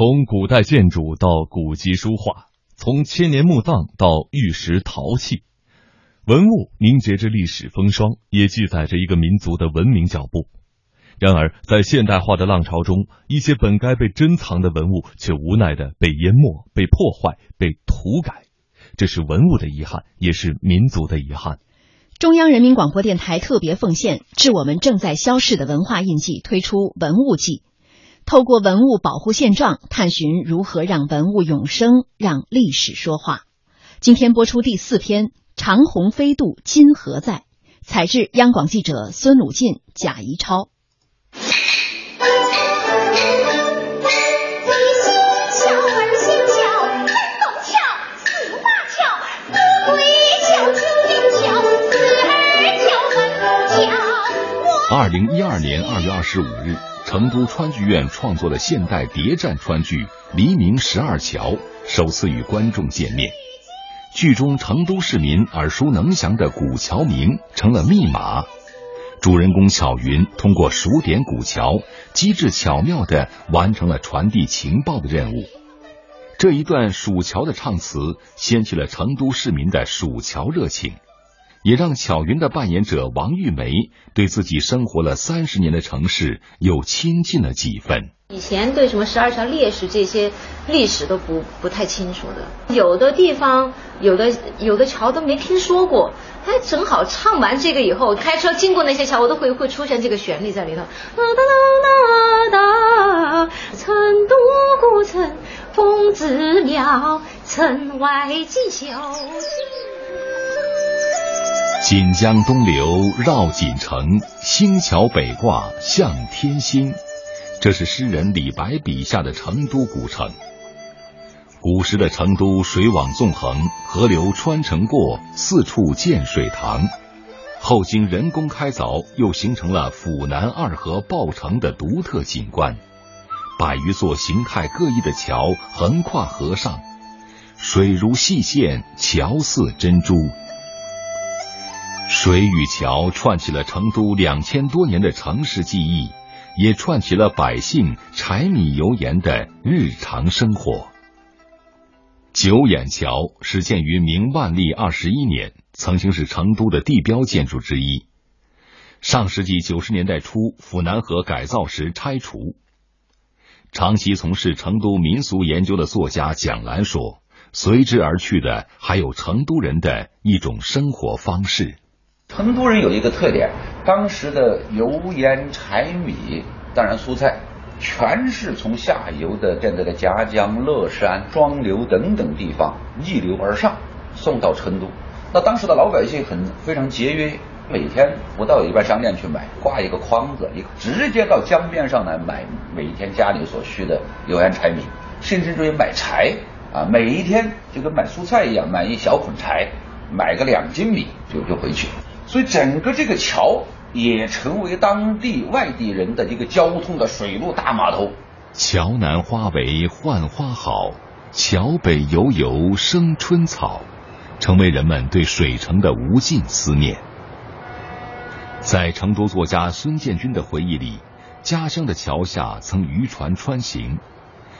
从古代建筑到古籍书画，从千年墓葬到玉石陶器，文物凝结着历史风霜，也记载着一个民族的文明脚步。然而，在现代化的浪潮中，一些本该被珍藏的文物却无奈的被淹没、被破坏、被涂改，这是文物的遗憾，也是民族的遗憾。中央人民广播电台特别奉献致我们正在消逝的文化印记，推出《文物记》，透过文物保护现状，探寻如何让文物永生，让历史说话。今天播出第四篇《长虹飞渡今何在》，采制央广记者孙鲁进、贾怡超。二零一二年二月二十五日，成都川剧院创作的现代谍战川剧《黎明十二桥》首次与观众见面。剧中成都市民耳熟能详的古桥名成了密码。主人公巧云通过数点古桥，机智巧妙地完成了传递情报的任务。这一段数桥的唱词，掀起了成都市民的数桥热情，也让巧云的扮演者王玉梅对自己生活了三十年的城市又亲近了几分。以前对什么十二桥烈士这些历史都不不太清楚的，有的地方有的有的桥都没听说过。哎，正好唱完这个以后，开车经过那些桥，我都会会出现这个旋律在里头。哒哒哒哒，成都古城风子庙，城外锦绣。锦江东流绕锦城，星桥北挂向天星。这是诗人李白笔下的成都古城。古时的成都水网纵横，河流穿城过，四处建水塘。后经人工开凿，又形成了府南二河抱城的独特景观。百余座形态各异的桥横跨河上，水如细线，桥似珍珠。水与桥串起了成都两千多年的城市记忆，也串起了百姓柴米油盐的日常生活。九眼桥始建于明万历二十一年，曾经是成都的地标建筑之一。上世纪九十年代初，府南河改造时拆除。长期从事成都民俗研究的作家蒋澜说：“随之而去的还有成都人的一种生活方式。成都人有一个特点，当时的油盐柴米，当然蔬菜。”全是从下游的现在的夹江、乐山、双流等等地方逆流而上，送到成都。那当时的老百姓很非常节约，每天不到一般商店去买，挂一个筐子，一直接到江边上来买每天家里所需的油盐柴米，甚至于买柴啊，每一天就跟买蔬菜一样，买一小捆柴，买个两斤米就就回去。所以整个这个桥。也成为当地外地人的一个交通的水陆大码头。桥南花为浣花好，桥北油油生春草，成为人们对水城的无尽思念。在成都作家孙建军的回忆里，家乡的桥下曾渔船穿行。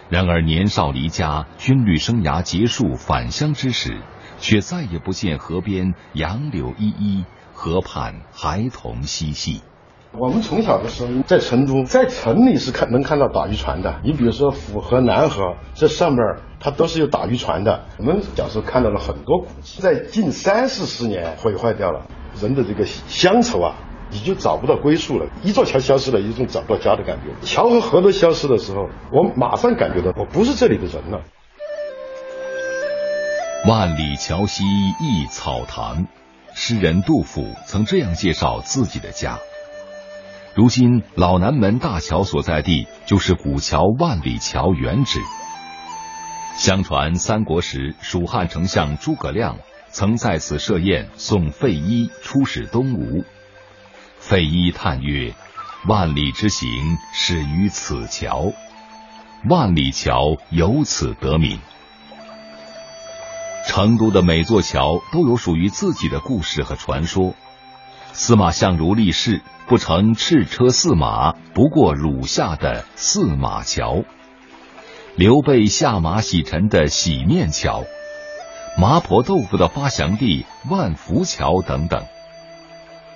然而年少离家，军旅生涯结束返乡之时，却再也不见河边杨柳依依。河畔孩童嬉戏。我们从小的时候在成都，在城里是看能看到打渔船的。你比如说府河、南河，这上面它都是有打渔船的。我们小时候看到了很多古迹，在近三四十年毁坏掉了。人的这个乡愁啊，你就找不到归宿了。一座桥消失了，一种找不到家的感觉。桥和河都消失的时候，我马上感觉到我不是这里的人了。万里桥西一草堂。诗人杜甫曾这样介绍自己的家：如今老南门大桥所在地就是古桥万里桥原址。相传三国时，蜀汉丞相诸葛亮曾在此设宴送费祎出使东吴。费祎叹曰：“万里之行始于此桥，万里桥由此得名。”成都的每座桥都有属于自己的故事和传说。司马相如立誓不乘赤车驷马，不过汝下的驷马桥。刘备下马洗尘的洗面桥，麻婆豆腐的发祥地万福桥等等。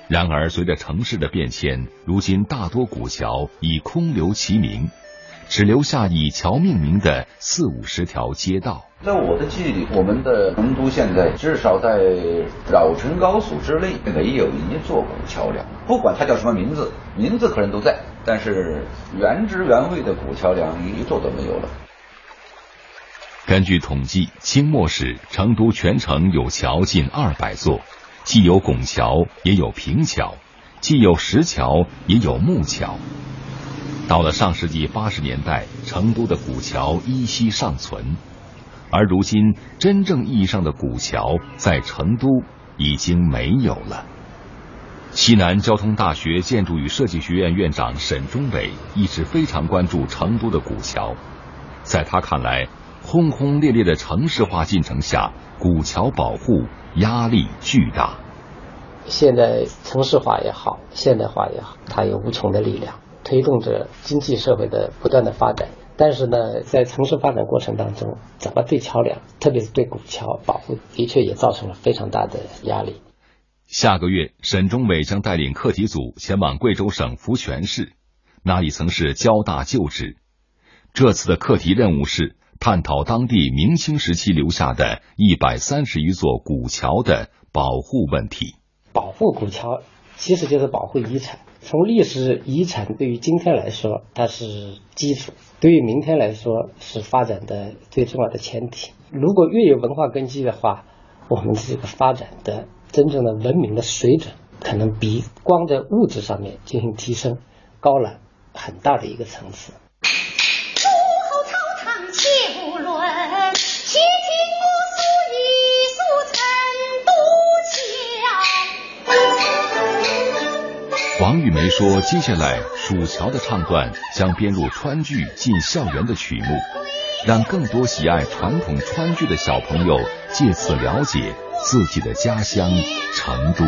然而，随着城市的变迁，如今大多古桥已空留其名，只留下以桥命名的四五十条街道。在我的记忆里，我们的成都现在至少在绕城高速之内没有一座古桥梁，不管它叫什么名字，名字可能都在，但是原汁原味的古桥梁一座都没有了。根据统计，清末时成都全城有桥近二百座。既有拱桥，也有平桥；既有石桥，也有木桥。到了上世纪八十年代，成都的古桥依稀尚存，而如今真正意义上的古桥在成都已经没有了。西南交通大学建筑与设计学院院长沈忠伟一直非常关注成都的古桥，在他看来，轰轰烈烈的城市化进程下，古桥保护。压力巨大。现在城市化也好，现代化也好，它有无穷的力量，推动着经济社会的不断的发展。但是呢，在城市发展过程当中，怎么对桥梁，特别是对古桥保护，的确也造成了非常大的压力。下个月，沈忠伟将带领课题组前往贵州省福泉市，那里曾是交大旧址。这次的课题任务是。探讨当地明清时期留下的一百三十余座古桥的保护问题。保护古桥其实就是保护遗产。从历史遗产对于今天来说，它是基础；对于明天来说，是发展的最重要的前提。如果越有文化根基的话，我们这个发展的真正的文明的水准，可能比光在物质上面进行提升高了很大的一个层次。王玉梅说：“接下来，蜀桥的唱段将编入川剧进校园的曲目，让更多喜爱传统川剧的小朋友借此了解自己的家乡成都。”